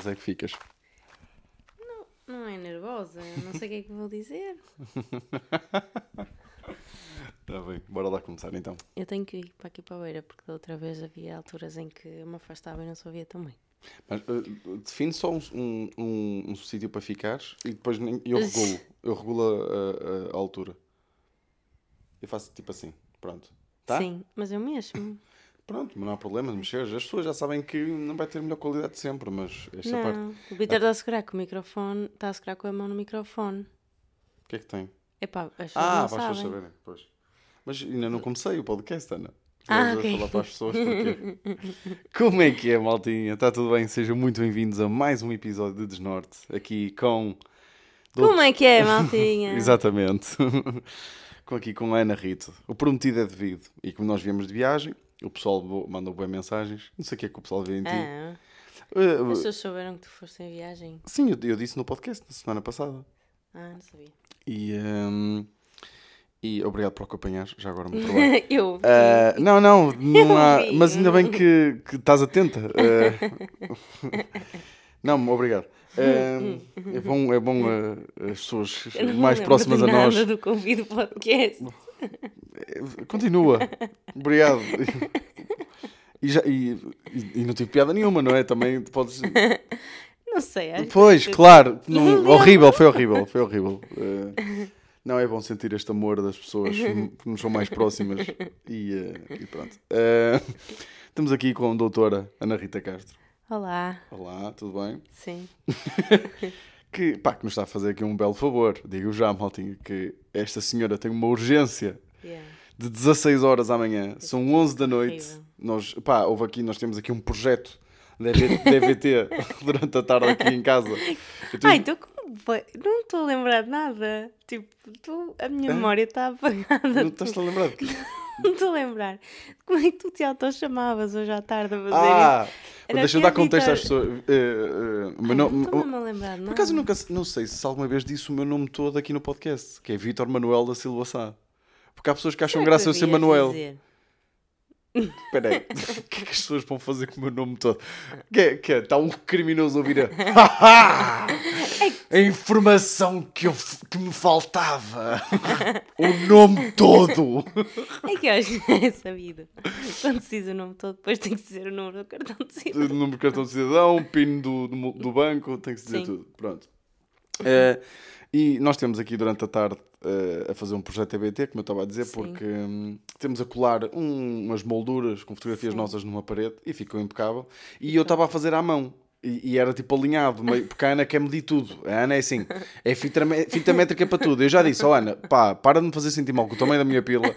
Nervosa é que ficas? Não é nervosa, não sei o que é que vou dizer. Tá bem, bora lá começar então. Eu tenho que ir para aqui para a beira, porque da outra vez havia alturas em que eu me afastava e não tão bem. Mas uh, define só um, um, um, um sítio para ficares e depois nem- eu regulo. Eu regulo a, a- a altura. Eu faço tipo assim. Pronto. Tá? Sim, mas eu mesmo. Pronto, mas não há problema de mexer. As pessoas já sabem que não vai ter melhor qualidade sempre, mas esta parte. não, o Vitor está a segurar com o microfone, está a segurar com a mão no microfone. O que é que tem? Epá, as pessoas Ah, não para as pessoas sabem. saberem. Pois. Mas ainda não comecei o podcast, Ana. Ah, Vou ok. falar para as pessoas porque... Como é que é, maltinha? Está tudo bem? Sejam muito bem-vindos a mais um episódio de Desnorte. Aqui com... Como é que é, maltinha? Exatamente. com aqui com a Ana Rito. O prometido é devido. E como nós viemos de viagem, o pessoal mandou boas mensagens. Não sei o que é que o pessoal vê em ti. Ah, Eh, as pessoas souberam que tu foste em viagem? sim, eu, eu disse no podcast na semana passada. Ah, não sabia. E, ehm, e obrigado por acompanhar. Já agora muito bem. eu. Ah, não, não, não há, mas ainda bem que, que estás atenta. Ah, não, obrigado. Ah, é bom, é bom as pessoas me mais próximas a nós. do convite do podcast. Continua. Obrigado. E, já, e, e- e não tive piada nenhuma, não é? Também podes. Não sei, acho Pois, que- claro. não- horrível, foi horrível, foi horrível. Ah, não é bom sentir este amor das pessoas que nos são mais próximas. E, ah, e pronto. Ah, estamos aqui com a doutora Ana Rita Castro. Olá, Olá, tudo bem? sim. Que, pá, que nos está a fazer aqui um belo favor. Digo já, maltinha, que esta senhora tem uma urgência Yeah. de 16 horas amanhã. São 11 da noite. Horrível. Nós, pá, houve aqui, nós temos aqui um projeto de DVT durante a tarde aqui em casa. Tenho- Ai, como foi? Não estou a lembrar de nada. Tipo, tu, a minha memória está apagada. Não estás-te a lembrar de quê? Não estou a lembrar. Como é que tu te auto-chamavas hoje à tarde a fazer Ah! Era Deixa eu dar contexto Vitor- às pessoas. Isso? o meu Ai, não estou o- mesmo a lembrar de Por acaso eu nunca, não sei se alguma vez disse o meu nome todo aqui no podcast, que é Vítor Manuel da Silva Sá. Porque há pessoas que acham Será que graça eu ser devias Manuel. dizer? Espera aí, o que é que as pessoas vão fazer com o meu nome todo? Que é? Que é? Está um criminoso a ouvir a... a informação que, eu, que me faltava. o nome todo. É que eu acho que é sabido. Quando se diz o nome todo, depois tem que dizer o número do cartão de O cidadão. número de cartão de cidadão, PIN do, do, do banco, tem que dizer Sim. tudo. Pronto. Eh, e nós temos aqui durante a tarde eh, a fazer um projeto EBT, como eu estava a dizer, Sim. porque hum, temos a colar um- umas molduras com fotografias Sim. nossas numa parede e ficou impecável. E eu estava a fazer à mão. E, e era tipo alinhado, meio- porque a Ana quer medir tudo. A Ana é assim, é fita, fita métrica para tudo. Eu já disse, ó Ana, pá, para de me fazer sentir mal com o tamanho da minha pila.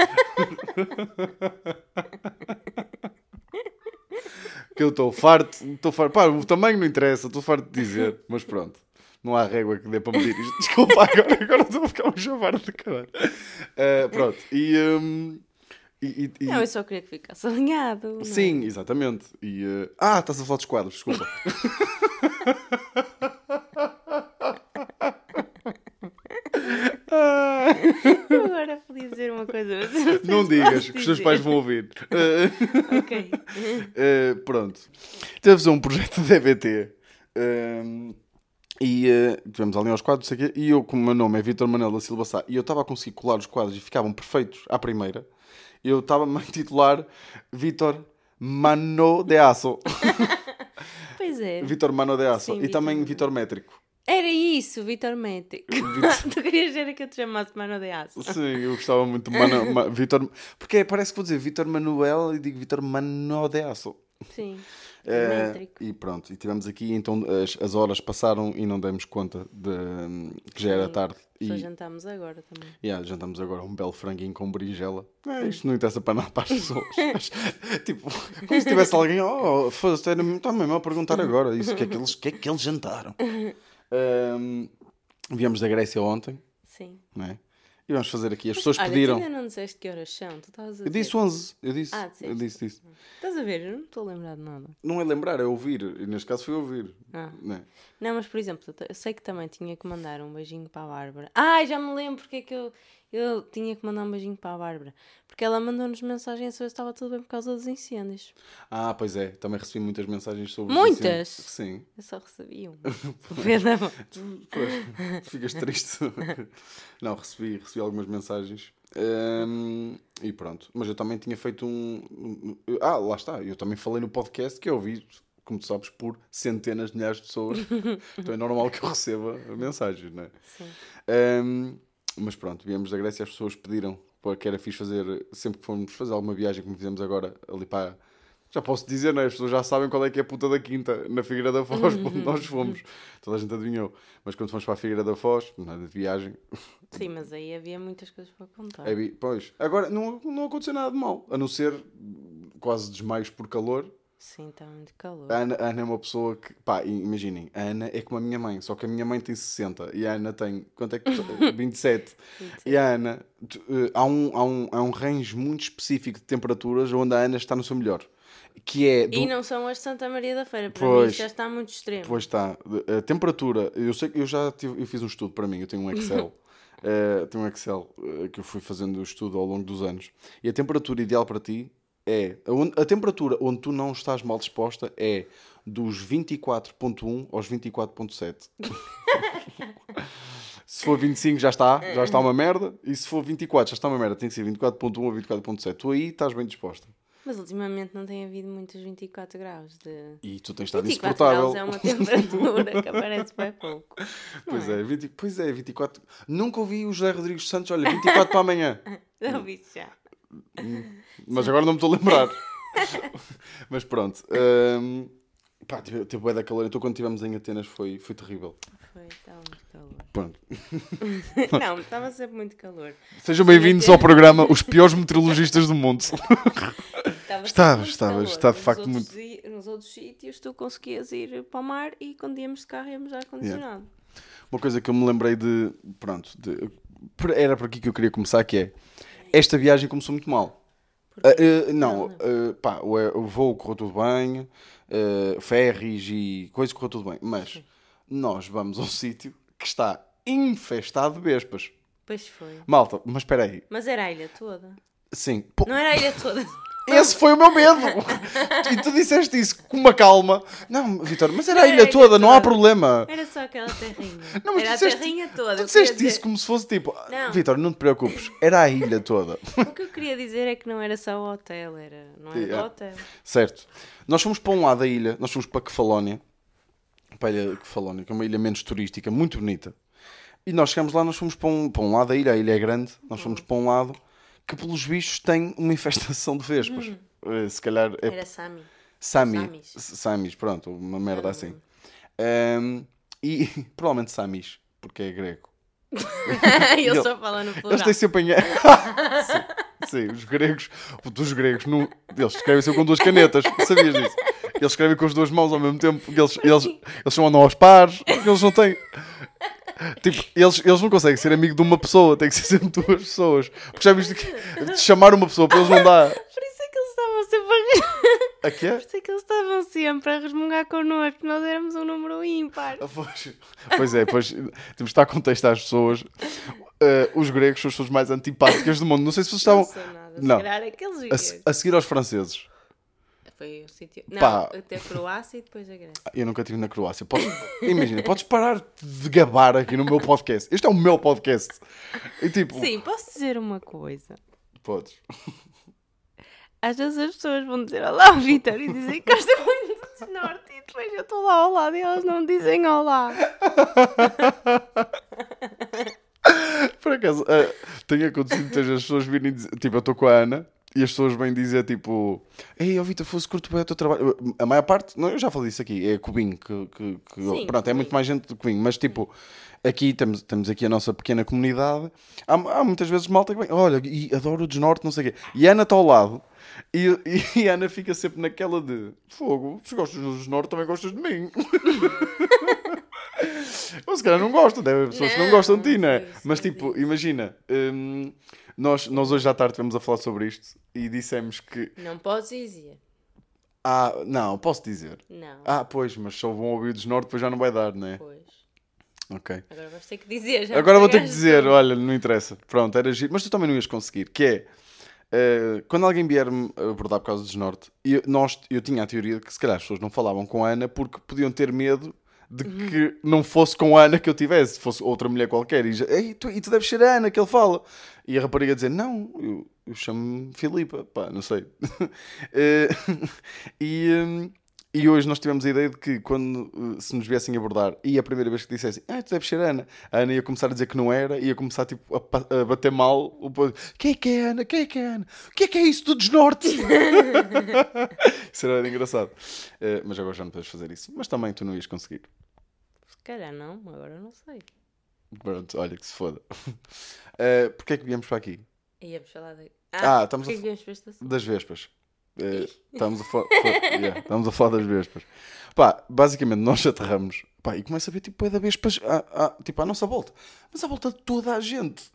que eu estou farto, estou farto. Pá, o tamanho não interessa, estou farto de dizer, mas pronto. Não há régua que dê para medir isto. Desculpa, agora, agora estou a ficar um chavar de caralho. Eh, pronto, e, hum, e- e- e- Não, eu só queria que ficasse alinhado. não é? Sim, exatamente. E, eh, Ah, estás a falar dos quadros, desculpa. Eu agora podia dizer uma coisa, mas não digas, que os teus pais vão ouvir. Ok. eh, pronto. Fazer um projeto de EBT. ehm, e eh, tivemos ali aos quadros, sei quê, e eu, como o meu nome é Vitor Manuel da Silva Sá, e eu estava a conseguir colar os quadros e ficavam perfeitos à primeira, eu estava-me a titular Vitor Mano de Aço. Pois é. Vitor Mano de Aço. Sim, e Vítor também. Vitor Métrico. Era isso, Vitor Métrico. tu querias era que eu te chamasse Mano de Aço. Sim, eu gostava muito de Mano, Ma, Vitor. Porque parece que vou dizer Vitor Manuel e digo Vitor Mano de Aço. Sim. Métrico. e pronto, e tivemos aqui, então as, as horas passaram e não demos conta de que já era Sim. tarde. Só E jantámos agora também. yeah, jantamos agora um belo franguinho com berinjela. É, isto não interessa para nada para as pessoas. Tipo, como se tivesse alguém, oh, está mesmo a perguntar agora isso, o que é que eles, que é que eles jantaram? Ahm, viemos da Grécia ontem, Sim. não é? E vamos fazer aqui. As pessoas Olha, pediram. tu ainda não disseste que horas são. Tu estavas a Eu dizer. disse 11. Eu disse. Ah, eu disse, disse. Estás a ver? Eu não estou a lembrar de nada. Não é lembrar, é ouvir. E neste caso foi ouvir. Ah. Né? Não, mas por exemplo, eu sei que também tinha que mandar um beijinho para a Bárbara. Ai, já me lembro porque é que eu. Eu tinha que mandar um beijinho para a Bárbara. Porque ela mandou-nos mensagem a saber se estava tudo bem por causa dos incêndios. Ah, pois é, também recebi muitas mensagens sobre Muitas? Sim. Eu só recebi um. Pedro. Pois, ficas triste. Não, recebi, recebi algumas mensagens. Hum, e pronto. Mas eu também tinha feito um. um- Ah, lá está. Eu também falei no podcast que eu ouvi, como tu sabes, por centenas de milhares de pessoas. então é normal que eu receba mensagens, não é? Sim. Hum, mas pronto, viemos da Grécia, as pessoas pediram para que era fixe fazer, sempre que formos fazer alguma viagem, como fizemos agora ali para. Já posso dizer, não é? As pessoas já sabem qual é que é a puta da quinta, na Figueira da Foz, para onde nós fomos. Toda a gente adivinhou. Mas quando fomos para a Figueira da Foz, nada de viagem. Sim, mas aí havia muitas coisas para contar. é pois, agora não, não aconteceu nada de mal, a não ser quase desmaios por calor. Sim, está muito calor. A Ana, a Ana é uma pessoa que, pá, imaginem, a Ana é como a minha mãe, só que a minha mãe tem 60 e a Ana tem, quanto é que tu- 27. E a Ana, tu- eh, há, um, há, um, há um range muito específico de temperaturas onde a Ana está no seu melhor. Que é. do- E não são as de Santa Maria da Feira. Para Pois. mim já está muito extremo. Pois está. A temperatura, eu sei que eu já tive, eu fiz um estudo para mim, eu tenho um Excel. eh, tenho um Excel eh, que eu fui fazendo o estudo ao longo dos anos. E a temperatura ideal para ti é. A, temperatura onde tu não estás mal disposta é dos 24.1 aos 24.7. se for 25 já está, já está uma merda. E se for 24 já está uma merda. Tem que ser 24.1 ou 24.7. Tu aí estás bem disposta. Mas ultimamente não tem havido muitos 24 graus. De... E tu tens estado 24 insuportável. graus é uma temperatura que aparece bem pouco. Pois é, 20, pois é, 24. Nunca ouvi o José Rodrigues Santos, olha, 24 para amanhã. Já ouvi já. Mas agora não me estou a lembrar. Mas pronto. hum, pá, teve, teve bué da calor. Então quando estivemos em Atenas foi, foi terrível. Foi, estava muito calor. Pronto. Não, estava sempre muito calor. Sejam bem-vindos ao programa Os Piores Meteorologistas do Mundo. Estava, Estava, estava, está de Nos facto outros muito- Nos outros sítios tu conseguias ir para o mar e quando íamos de carro íamos ar condicionado. Uma coisa que eu me lembrei de. Pronto, de- era por aqui que eu queria começar, que é. Esta viagem começou muito mal. Ah, ah, não, ah, pá, o, o voo correu tudo bem, ah, ferries e coisas correu tudo bem, mas nós vamos a um sítio que está infestado de vespas. Pois foi. Malta, mas espera aí. Mas era a ilha toda. Sim, pô, Não era a ilha toda. esse foi o meu medo. e tu disseste isso com uma calma. Não, Vitor, mas era a ilha toda, não há problema. Era só aquela terrinha. Não, mas era tu a disseste- terrinha toda. Tu disseste queria isso como se fosse tipo, Não. Vitor, não te preocupes, era a ilha toda. dizer- O que eu queria dizer é que não era só o hotel, era... não era Yeah. do hotel. Certo. Nós fomos para um lado da ilha, nós fomos para Kefalónia, para a ilha Kefalónia, que é uma ilha menos turística, muito bonita. E nós chegamos lá, nós fomos para um, para um lado da ilha, a ilha é grande, nós fomos para um lado que, pelos bichos, tem uma infestação de vespas. Eh, Se calhar é Era Sami. Sami. Samis. Pronto, uma merda Não, assim. Ahm, e provavelmente Samis, porque é grego. Ele Ele- só fala no Eles plural. têm sempre em... sim, sim, os gregos, dos gregos, não, eles escrevem sempre com duas canetas, sabias disso? Eles escrevem com as duas mãos ao mesmo tempo, eles, eles, eles são andam aos pares, eles não têm. Tipo, eles, eles não conseguem ser amigo de uma pessoa, tem que ser sempre duas pessoas. Porque já viste que chamar uma pessoa para eles não dá. Por isso é que eles estavam sempre a... A quê? Por isso é que eles estavam sempre a resmungar connosco. Nós éramos um número ímpar. Pois, pois é, pois temos de estar a contextar as pessoas. Eh, os gregos são as pessoas mais antipáticas do mundo. Não sei se vocês estavam Não Não. aqueles a, a seguir aos franceses. Foi o sítio... Não, Pá. até a Croácia e depois a Grécia. Eu nunca estive na Croácia. Podes- imagina, podes parar de gabar aqui no meu podcast. Este é o meu podcast. E tipo, Sim, posso dizer uma coisa. podes. Às vezes as pessoas vão dizer olá ao Vitor e dizem que gosta muito do norte e depois eu estou lá ao lado e elas não dizem olá. Por acaso, eh, tem acontecido muitas as pessoas virem dizer, tipo, eu estou com a Ana e as pessoas vêm dizer tipo, ei, ó Vitor, fosse curto bem o teu trabalho. A maior parte, não, eu já falei isso aqui, é Cubinho, que, que, que- Sim, pronto, é muito mais gente do Cubinho, mas tipo, aqui temos, temos aqui a nossa pequena comunidade. Há, há muitas vezes malta que vem, olha, e adoro o desnorte, não sei o quê. E a Ana está ao lado. E, e a Ana fica sempre naquela de fogo, se gostas do desnorte, também gostas de mim. Ou se calhar não gostam, deve haver pessoas que não Não, gostam de ti, não é? Mas tipo, imagina, hum, nós, nós hoje à tarde estivemos a falar sobre isto e dissemos que. Não podes dizer. Ah, não, posso dizer. Não. Ah, pois, mas se houve um ouvido desnorte, depois já não vai dar, não é? Pois. Ok. Agora vais ter que dizer. já Agora vou ter que dizer, olha, não interessa. Pronto, era giro. Mas tu também não ias conseguir. Que é, eh, quando alguém vier-me abordar por causa do desnorte, eu, nós, eu tinha a teoria de que se calhar as pessoas não falavam com a Ana porque podiam ter medo de que não fosse com a Ana que eu tivesse, fosse outra mulher qualquer. E, já, Ei, tu, e tu deves ser a Ana que ele fala. E a rapariga dizer, não, eu, eu chamo-me Filipa, pá, não sei. Eh, e, hum, e hoje nós tivemos a ideia de que quando uh, se nos viessem abordar e a primeira vez que dissessem, ah, tu deves ser Ana, a Ana ia começar a dizer que não era, ia começar tipo, a, a bater mal. O povo, Quem é que é Ana? Quem é que é Ana? O que é que é isso do desnorte? isso era engraçado. Eh, mas agora já não podes fazer isso. Mas também tu não ias conseguir. Calhar não, agora não sei. Pronto, olha que se foda. Uh, Porquê é que viemos para aqui? Íamos falar de. Ah, estamos a que viemos para este assunto? Das Vespas. Eh, estamos, a yeah, estamos a falar das Vespas. Pá, basicamente nós aterramos pá, e começa a ver tipo, é da Vespas à, à- tipo, à nossa volta. Mas à volta de toda a gente.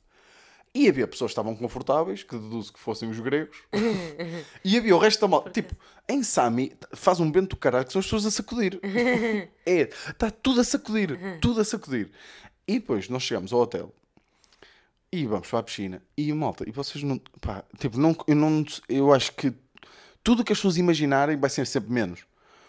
E havia pessoas que estavam confortáveis, que deduzo que fossem os gregos. e havia o resto da malta. Tipo, em Sami faz um vento do caralho que são as pessoas a sacudir. é, está tudo a sacudir. Tudo a sacudir. E depois nós chegamos ao hotel e vamos para a piscina. E malta, e vocês não. Pá, tipo, não, eu, não, eu acho que tudo o que as pessoas imaginarem vai ser sempre menos.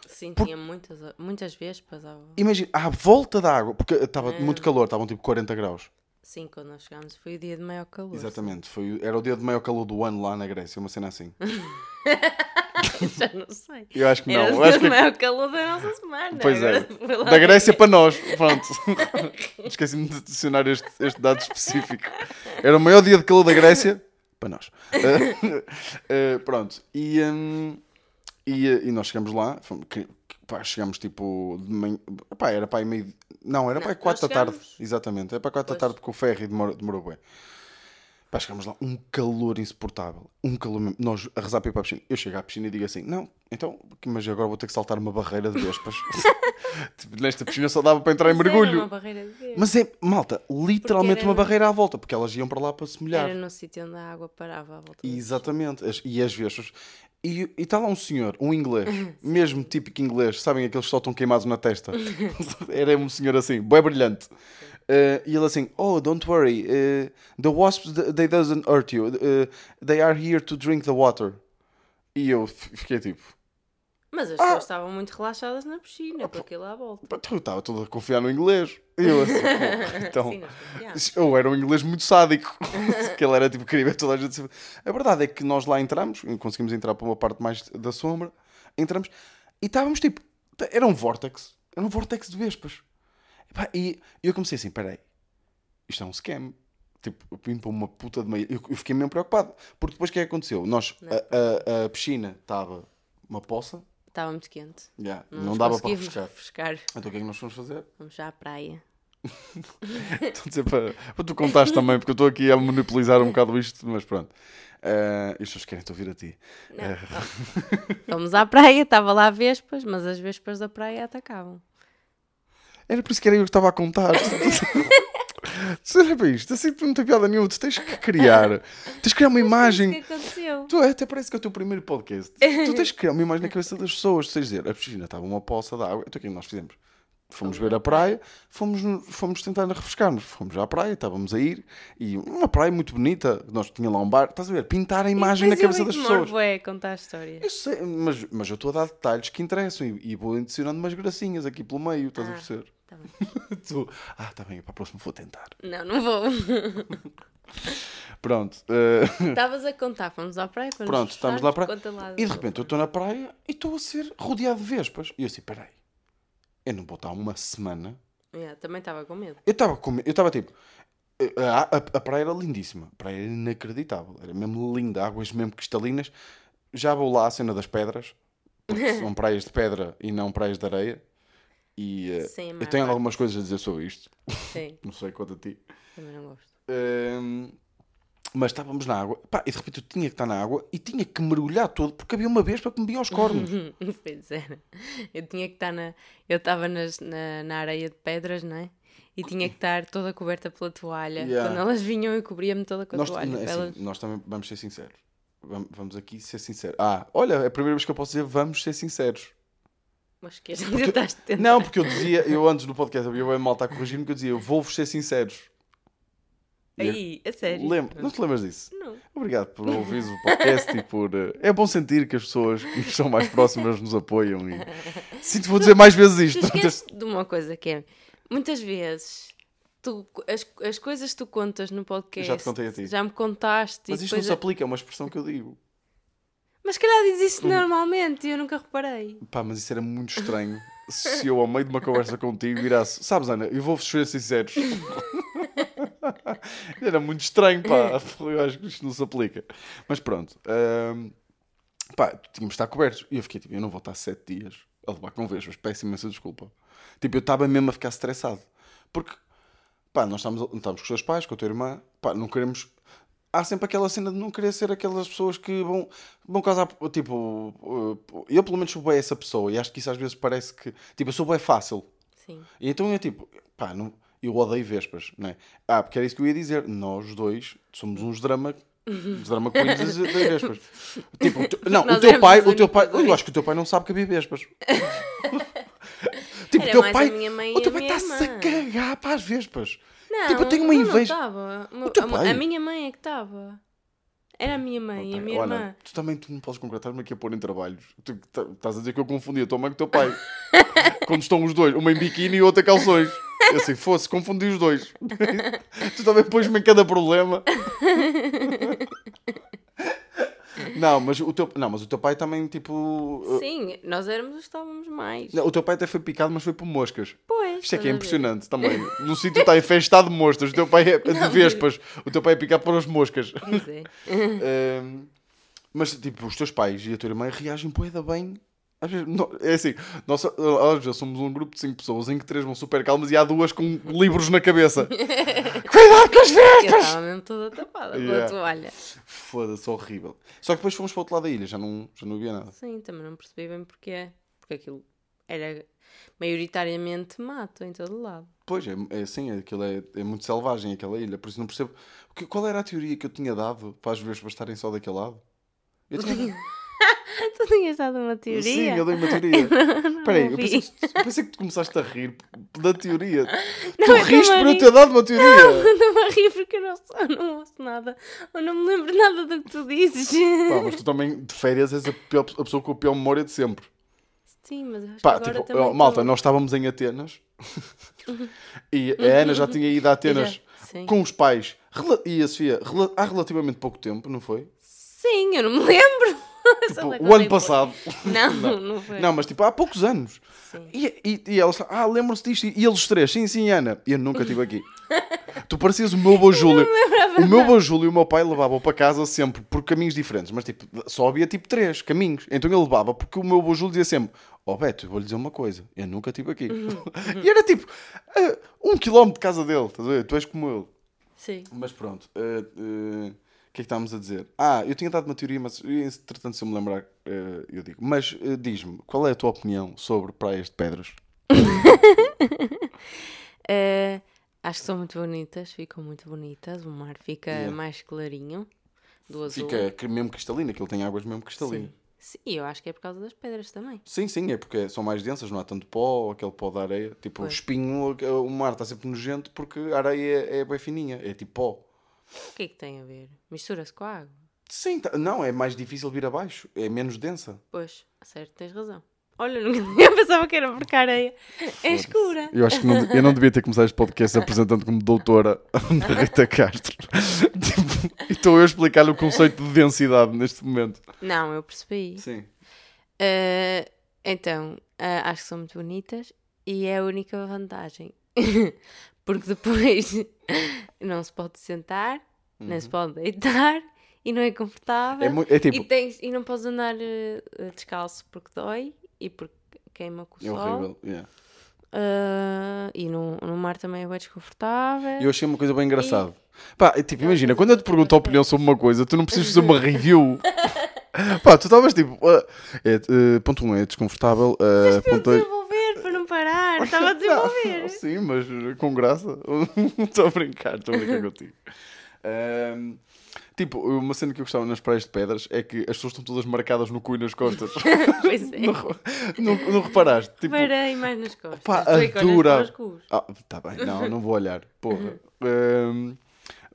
Sim, Por- tinha muitas, muitas vespas. à- Imagina, à volta da água, porque estava muito calor, estavam tipo 40 graus. Sim, quando nós chegámos foi o dia de maior calor. Exatamente, foi, era o dia de maior calor do ano lá na Grécia, uma cena assim. Já não sei. Eu acho que não. Era o dia que de maior calor da nossa semana. Pois é. Da Grécia para nós, pronto. Esqueci-me de adicionar este, este dado específico. Era o maior dia de calor da Grécia para nós. Eh, pronto, e, hum, e, eh, e nós chegamos lá, fomos- que- que, pá, chegamos tipo de manhã, pá, era para aí meio. Não, era Não, para aí 4 da tarde, exatamente, era para 4 da tarde porque o ferry demorou, demorou bem. Pá, chegamos lá, um calor insuportável. Um calor mesmo. Nós a rezar para ir para a piscina. Eu chego à piscina e digo assim: Não, então, mas agora vou ter que saltar uma barreira de vespas. Tipo, Nesta piscina só dava para entrar em Mas era mergulho. uma barreira de vespas. Mas é, malta, literalmente era uma no- barreira à volta, porque elas iam para lá para se molhar. Era no sítio onde a água parava à volta. Exatamente. As- e as vespas. E está lá um senhor, um inglês, mesmo típico inglês, sabem aqueles que só estão queimados na testa? Era um senhor assim, bem brilhante. Eh, e ele assim, oh, don't worry, eh, the wasps, th- they doesn't hurt you, Eh, they are here to drink the water. E eu fiquei tipo, Mas as Ah! pessoas estavam muito relaxadas na piscina, com aquilo à volta. "Pá, então eu estava todo a confiar no inglês. Eu assim, "Pô, então... Sim, era um inglês muito sádico, que ele era tipo queria ver toda a gente. A verdade é que nós lá entramos, conseguimos entrar para uma parte mais da sombra, entramos e estávamos tipo, era um vortex, era um vortex de vespas. E eu comecei assim: peraí, isto é um scam. Tipo, eu vim para uma puta de meia. Eu, eu fiquei mesmo preocupado, porque depois o que é que aconteceu? Nós, a, a- a piscina estava uma poça, Estava muito quente. já, Não, não, dava para refrescar. refrescar. Então o que é que nós fomos fazer? Vamos já à praia. Estou a dizer para, para tu contares também, porque eu estou aqui a monopolizar um bocado isto, mas pronto. Uh, e as pessoas querem ouvir a ti. Eh, Fomos à praia, estava lá vespas, mas as vespas da praia atacavam. Era por isso que era eu que estava a contar. Tu olha para isto, assim não tem piada nenhuma. Tu tens que criar, tens que criar uma O imagem. que aconteceu? Tu, até parece que é o teu primeiro podcast. Tu tens que criar uma imagem na cabeça das pessoas. Tu tens de dizer, a piscina estava uma poça de água. Então o que é nós fizemos? Fomos ver a praia, fomos, fomos tentar refrescar-nos. Fomos à praia, estávamos a ir. E uma praia muito bonita. Nós tinha lá um bar. Estás a ver? Pintar a imagem na cabeça das pessoas. É contar a história. Eu sei, mas, mas eu estou a dar detalhes que interessam e, e vou adicionando umas gracinhas aqui pelo meio, estás a Ah. perceber? Tá bem. Tu, ah, está bem, para a próxima vou tentar. Não, não vou. Pronto. eh, Estavas a contar, fomos à praia Pronto, estamos lá para. E de repente eu estou na praia e estou a ser rodeado de vespas. E eu assim, peraí, eu não vou estar uma semana. Yeah, também estava com medo. Eu estava com... eu estava tipo. eh, A, a, a praia era lindíssima, a praia era inacreditável, era mesmo linda, águas mesmo cristalinas. Já vou lá à cena das pedras, porque são praias de pedra e não praias de areia. E eh, Sim, eu tenho algumas coisas a dizer sobre isto, Sim, não sei quanto a ti. também não gosto. Hum, mas estávamos na água, pá, e de repente eu tinha que estar na água e tinha que mergulhar todo porque havia uma vespa que me via aos cornos. pois era. Eu tinha que estar na. Eu estava nas- na, na areia de pedras, não é? E tinha que estar toda coberta pela toalha. Yeah. Quando elas vinham, eu cobria-me toda com a nós, toalha. para assim, elas- nós também vamos ser sinceros. Vamos, vamos aqui ser sinceros. Ah, olha, é a primeira vez que eu posso dizer vamos ser sinceros. Mas que já tentaste tentar. Não, porque eu dizia, eu antes no podcast havia bem mal a corrigir-me que eu dizia, eu vou-vos ser sinceros. Eu- Aí, a sério. Lembro, não te lembras disso? Não. Obrigado por ouvir o podcast e por. eh, É bom sentir que as pessoas que nos são mais próximas nos apoiam e. Sinto vou dizer mais vezes isto. esqueces de uma coisa que é, muitas vezes, tu, as, as coisas que tu contas no podcast... Já te contei a ti. Já me contaste Mas isto não se aplica, é uma expressão que eu digo. Mas se calhar diz isso Uhum. normalmente e eu nunca reparei. Pá, mas isso era muito estranho. Se eu, ao meio de uma conversa contigo, virasse, sabes, Ana, eu vou-vos ser sinceros. era muito estranho, pá. Eu acho que isto não se aplica. Mas pronto, hum, pá, tínhamos de estar cobertos. E eu fiquei tipo, eu não vou estar sete dias a levar com vespas, peço imensa desculpa. Tipo, eu estava mesmo a ficar estressado. Porque, pá, nós estamos, estamos com os teus pais, com a tua irmã, pá, não queremos. Há sempre aquela cena de não querer ser aquelas pessoas que vão, vão causar, tipo, uh, eu pelo menos sou bem essa pessoa e acho que isso às vezes parece que, tipo, eu sou bem fácil. Sim. E então eu tipo, pá, não, eu odeio vespas, não é? Ah, porque era isso que eu ia dizer. Nós dois somos uns drama, uns drama queens das das vespas. Tipo, não, o teu pai, o teu pai, eu acho que o teu pai não sabe que havia vespas. tipo, Era o teu pai, o teu pai está-se a cagar para as vespas. Não, Tipo, eu tenho uma não inveja- estava. O teu A- pai? A minha mãe é que estava. Era a minha mãe e a minha Olha, irmã. tu também tu não podes concretar-me aqui a pôr em trabalhos. Tu tá- estás a dizer que eu confundi a tua mãe com o teu pai. Quando estão os dois, uma em biquíni e outra calções. Eu assim, fosse, confundi os dois. tu também pões-me em cada problema. não, mas o teu, não, mas o teu pai também, tipo. uh, Sim, nós éramos os que estávamos mais. não, o teu pai até foi picado, mas foi por moscas. Pois. Isto é que é ver? impressionante também. No sítio está infestado de moscas. O teu pai é de vespas. O teu pai é picado por as moscas. Pois é. Ahm, mas tipo, os teus pais e a tua irmã reagem poeda bem. Às vezes, não- é assim, nós às vezes somos um grupo de 5 pessoas em que três vão super calmas e há duas com livros na cabeça. Cuidado com as Eu vespas! estava mesmo toda tapada Yeah. com a toalha. Foda-se, horrível. Só que depois fomos para o outro lado da ilha, já não, já não havia nada. Sim, também não percebi bem porquê. Porque aquilo era maioritariamente mato em todo lado. Pois, é, é assim, aquilo é, é muito selvagem aquela ilha, por isso não percebo. O que- qual era a teoria que eu tinha dado para as vespas estarem só daquele lado? Eu tinha... tu tinhas dado uma teoria? Sim, eu dei uma teoria. Espera aí, eu pensei, que, eu pensei que tu começaste a rir da teoria. Não, tu eu riste por eu ter dado uma teoria. Estou-me a rir porque eu não, eu não ouço nada. Eu não me lembro nada do que tu dizes. Pá, mas tu também, de férias, és a, pior- a pessoa com a pior memória de sempre. Sim, mas eu acho Pá, que agora tipo, também ó, malta, tô- nós estávamos em Atenas e a Ana já tinha ido a Atenas Já- com os pais e a Sofia há relativamente pouco tempo, não foi? Sim, eu não me lembro. Tipo, o ano passado. Não, não, foi. Não, mas tipo, há poucos anos. Sim. E, e, e elas, ah, lembram-se disto. E eles três, sim, sim, Ana. E eu nunca estive aqui. tu parecias o meu avô Júlio. O meu avô Júlio e o meu pai levavam para casa sempre por caminhos diferentes. Mas tipo, só havia tipo três caminhos. Então ele levava, porque o meu avô Júlio dizia sempre: Ó Beto, eu vou-lhe dizer uma coisa. Eu nunca estive aqui. e era tipo, ah, um quilómetro de casa dele. Estás a ver? Tu és como ele. Sim. Mas pronto. eh, eh, o que é que estávamos a dizer? Ah, eu tinha dado uma teoria, mas entretanto, se eu me lembrar, eh, eu digo. Mas eh, diz-me, qual é a tua opinião sobre praias de pedras? Eh, acho que são muito bonitas, ficam muito bonitas. O mar fica Yeah. mais clarinho do azul. Fica mesmo cristalina, aquilo tem águas mesmo cristalinas. Sim. Sim, eu acho que é por causa das pedras também. Sim, sim, é porque são mais densas, não há tanto pó, aquele pó da areia. Tipo, o Pois. espinho, o mar está sempre nojento porque a areia é, é bem fininha, é tipo pó. O que é que tem a ver? Mistura-se com a água? Sim, tá- não, é mais difícil vir abaixo, é menos densa. Pois, certo, tens razão. Olha, nunca eu pensava que era porque a areia é escura. Eu acho que não, eu não devia ter começado este podcast apresentando como doutora Ana Rita Castro. Tipo, e estou eu a explicar-lhe o conceito de densidade neste momento. Não, eu percebi. Sim. Eh, então, eh, acho que são muito bonitas e é a única vantagem. Porque depois não se pode sentar, nem se pode deitar e não é confortável. É, é tipo, e, tens, e não podes andar eh, eh, descalço porque dói e porque queima com o é sol. horrível. yeah. Eh, e no, no mar também é bem desconfortável. E eu achei uma coisa bem engraçada. Pá, é tipo, imagina, quando eu te pergunto a opinião sobre uma coisa, tu não precisas fazer uma review. Pá, tu estavas tipo. ah, é, eh, ponto 1 um, é desconfortável. Para ponto 2. Não. Estava a desenvolver. Sim, mas com graça. Estou a brincar, estou a brincar contigo. Ahm, tipo, uma cena que eu gostava nas praias de pedras é que as pessoas estão todas marcadas no cu e nas costas. Pois é. não, não, não reparaste? Tipo, Parei mais nas costas. Pá, os cus. Ah, tá bem, não, não vou olhar, porra. Ahm,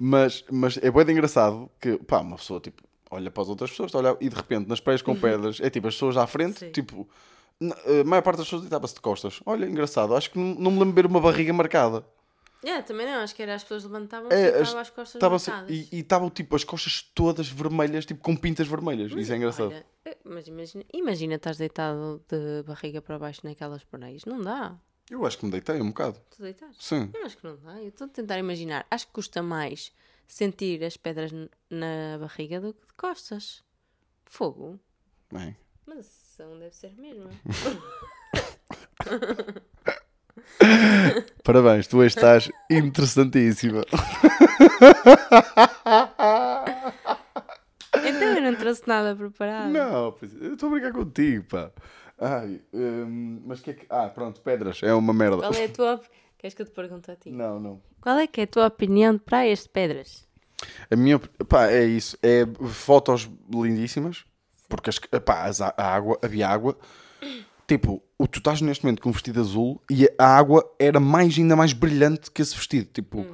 mas, mas é bem engraçado que, pá, uma pessoa, tipo, olha para as outras pessoas, está a olhar, e de repente, nas praias com pedras, é tipo, as pessoas à frente, Sim. tipo, a maior parte das pessoas deitava-se de costas. Olha, engraçado, acho que não, não me lembro de ver uma barriga marcada. Yeah, também não, acho que era as pessoas levantavam É, e as- estavam as costas assim, marcadas. e estavam, tipo, as costas todas vermelhas, tipo, com pintas vermelhas. Mas, Isso é engraçado. olha, eh, mas imagina, imagina estás deitado de barriga para baixo naquelas praias. Não dá. Eu acho que me deitei um bocado. Tu deitaste? Sim. Eu acho que não dá. Eu estou a tentar imaginar. Acho que custa mais sentir as pedras na barriga do que de costas. Fogo. Bem. Mas a sensação deve ser a mesma. Parabéns, tu hoje estás interessantíssima. então eu não trouxe nada preparado. Não, pois, eu estou a brincar contigo, pá. Ai, hum, mas que é que. Ah, pronto, pedras, é uma merda. Qual é a tua. Queres que eu te pergunte a ti? Não, não. Qual é que é a tua opinião de praias de pedras? A minha. Pá, é isso. É fotos lindíssimas. Porque as, pá, as, a água, havia água. Tipo, o, tu estás neste momento com um vestido azul e a água era mais, ainda mais brilhante que esse vestido. Tipo,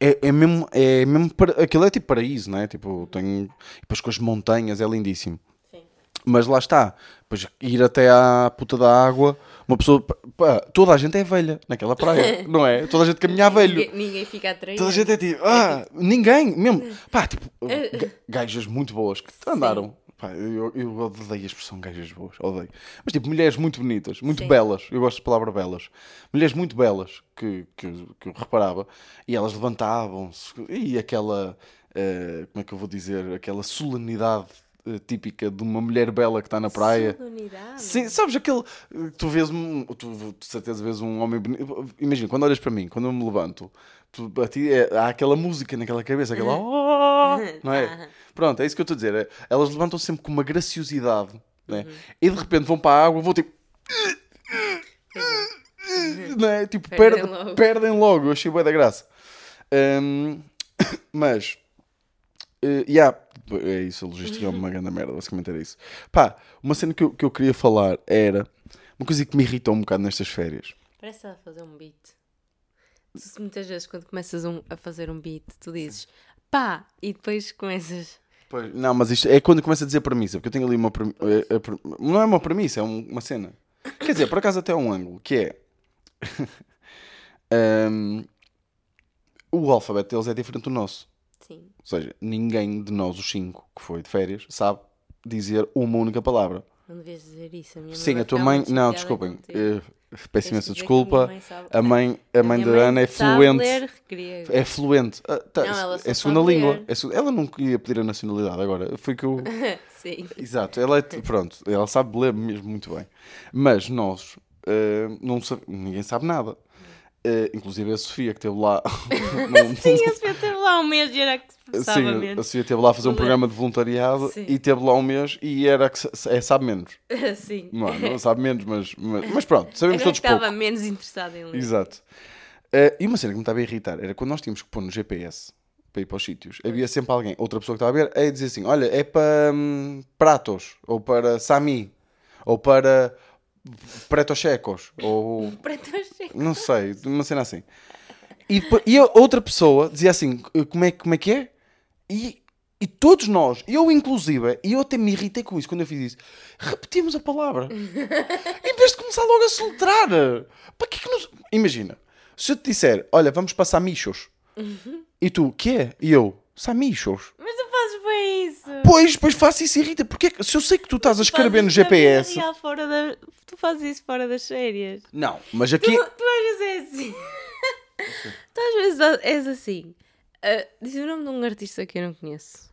é, é mesmo. É mesmo para, aquilo é tipo paraíso, não é? Tipo, tem. Depois com as montanhas, é lindíssimo. Sim. Mas lá está. Depois ir até à puta da água, uma pessoa. pá, toda a gente é velha naquela praia, não é? Toda a gente caminha velho. Ninguém, ninguém fica atraído. Toda a gente é tipo, ah, ninguém, mesmo. Pá, tipo, ga- gajas muito boas que andaram. Pá, eu, eu odeio a expressão gajas boas, odeio. Mas tipo, mulheres muito bonitas, muito Sim. belas. Eu gosto da palavra belas. Mulheres muito belas que, que, que eu reparava. E elas levantavam-se. E aquela, eh, como é que eu vou dizer? Aquela solenidade eh, típica de uma mulher bela que está na praia. Solenidade. Sim, sabes aquele. Tu vês um. Tu de certeza vês um homem bonito. Imagina, quando olhas para mim, quando eu me levanto, tu, ti é- há aquela música naquela cabeça, aquela. "Oh", não é? Pronto, é isso que eu estou a dizer. é- elas levantam sempre com uma graciosidade, não é? E de repente vão para a água, vão tipo. Não é? Tipo, Perdem perdem, logo. perdem logo. Eu achei boa da graça. Hum, mas. Uh, yeah, é isso, a logística é uma grande merda, basicamente era isso. Pá, uma cena que eu, que eu queria falar era uma coisa que me irritou um bocado nestas férias. Parece a fazer um beat. Tu, muitas vezes, quando começas um- a fazer um beat, tu dizes pá, e depois começas. Pois, não, mas isto é quando começa a dizer premissa, porque eu tenho ali uma premi- eh, pre- Não é uma premissa, é um- uma cena. Quer dizer, por acaso até um ângulo, que é. Hum, o alfabeto deles é diferente do nosso. Sim. Ou seja, ninguém de nós, os cinco, que foi de férias, sabe dizer uma única palavra. Não devias dizer isso. A minha mãe Sim, a tua mãe. Não, desculpem. Peço imensa de dizer que a desculpa. mãe sabe- A mãe, a mãe da Ana é fluente. É fluente. Ah, tá, Não, é segunda língua. ler. É Ela não queria pedir a nacionalidade agora. Foi que eu. Sim. Exato, ela é. Pronto, ela sabe ler mesmo muito bem. Mas nós. eh, não sabe, ninguém sabe nada. Eh, inclusive a Sofia que esteve lá. Não- Sim, a Sofia esteve lá um mês e era que se Sim, pensava a menos. Sofia esteve lá a fazer um programa de voluntariado Sim. e esteve lá um mês e era que é, sabe menos. Sim. Não, é? não sabe menos, mas, mas, mas pronto, sabemos Era todos pouco. estava menos interessada em ler. Exato. Eh, e uma cena que me estava a irritar era quando nós tínhamos que pôr no GPS para ir para os sítios, havia sempre alguém, outra pessoa que estava a ver, a dizer assim: olha, é para hum, pratos, ou para Sami, ou para pretochecos, ou não sei, uma cena assim. E, depois- e a outra pessoa dizia assim: como é, como é que é? E, e todos nós, eu inclusive, e eu até me irritei com isso quando eu fiz isso, repetimos a palavra. em vez de começar logo a soltar. Para que é que nos... Imagina, se eu te disser: olha, vamos passar michos. E tu, que é? E eu, samichos. Mas tu fazes bem isso. Pois, pois faço isso e irrita. Porque é se eu sei que tu estás a escrever no GPS. real, fora da... Tu fazes isso fora das férias. Não, mas Tu, aqui. tu às vezes és assim. tu às vezes és assim. Ah, diz o nome de um artista que eu não conheço.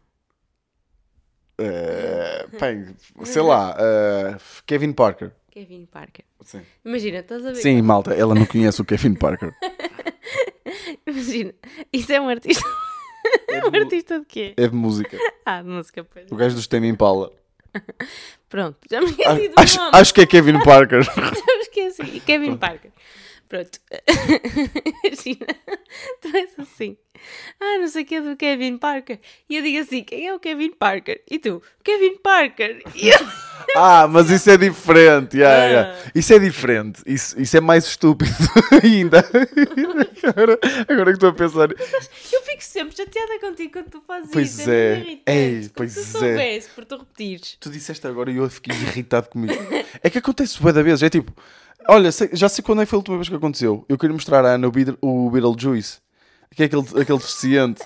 eh, bem, sei lá, eh, Kevin Parker. Kevin Parker. Sim. Imagina, estás a ver? Sim, malta, ela não conhece o Kevin Parker. Imagina, isso é um artista. Um artista de quê? É de música. Ah, de música, pois. O gajo dos Tame Impala. Pronto, já me Ah, esqueci do Acho, nome. acho que é Kevin Parker. Já me esqueci. Kevin Parker. Pronto. Imagina, tu és assim. Ah, não sei o que é do Kevin Parker. E eu digo assim: quem é o Kevin Parker? E tu, Kevin Parker. Eu, Ah, mas isso é diferente. yeah, Ah. yeah. Isso é diferente. Isso, isso é mais estúpido ainda. agora, agora que estou a pensar. eu fico sempre chateada contigo quando tu fazes Pois isso. é. irritante. Ei, pois eu é. soubesse, por tu repetires. Tu disseste agora e eu fiquei irritado comigo. É que acontece bué da vez. É tipo, olha, sei- já sei quando é que foi a última vez que aconteceu. Eu queria mostrar à Ana o, Beetle- o Beetlejuice, que é aquele, aquele deficiente.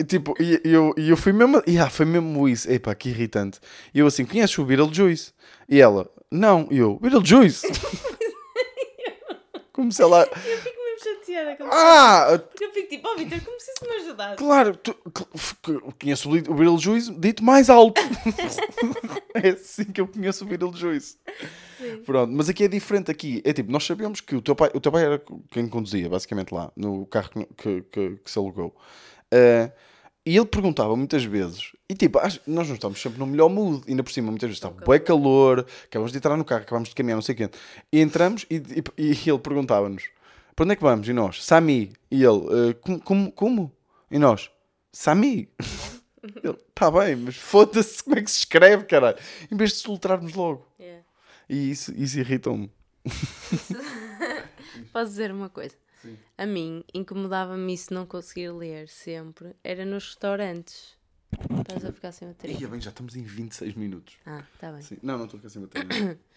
E, tipo, e eu, e eu fui mesmo. E, ah, foi mesmo isso. Epá, que irritante. E eu assim, conheces o Beetlejuice? E ela, não. E eu, Beetlejuice? Como se ela. Mesmo chateada com Ah! Porque eu fico tipo, oh Vitor, como se isso me ajudasse. Claro, tu, conheço o o Beetlejuice dito mais alto. é assim que eu conheço o Beetlejuice. Pronto, mas aqui é diferente aqui. É tipo, nós sabemos que o teu pai, o teu pai era quem conduzia, basicamente lá, no carro que, que, que- se alugou. Eh, e ele perguntava muitas vezes, e tipo, nós não estamos sempre no melhor mood, ainda por cima, muitas vezes está bem calor, acabamos de entrar no carro, acabamos de caminhar, não sei o quê. E entramos e, e- e ele perguntava-nos: para onde é que vamos? E nós, Sami. E ele, "Eh, como, como, como? E nós, Sami. Ele, tá bem, mas foda-se como é que se escreve, caralho. Em vez de soltarmos logo. Yeah. E isso, isso irrita-me. Posso dizer uma coisa? A mim incomodava-me isso não conseguir ler sempre. Era nos restaurantes. Estás a ficar sem bateria. Ia bem, já estamos em 26 minutos. Ah, está bem. Sim. Não, não estou a ficar sem bateria.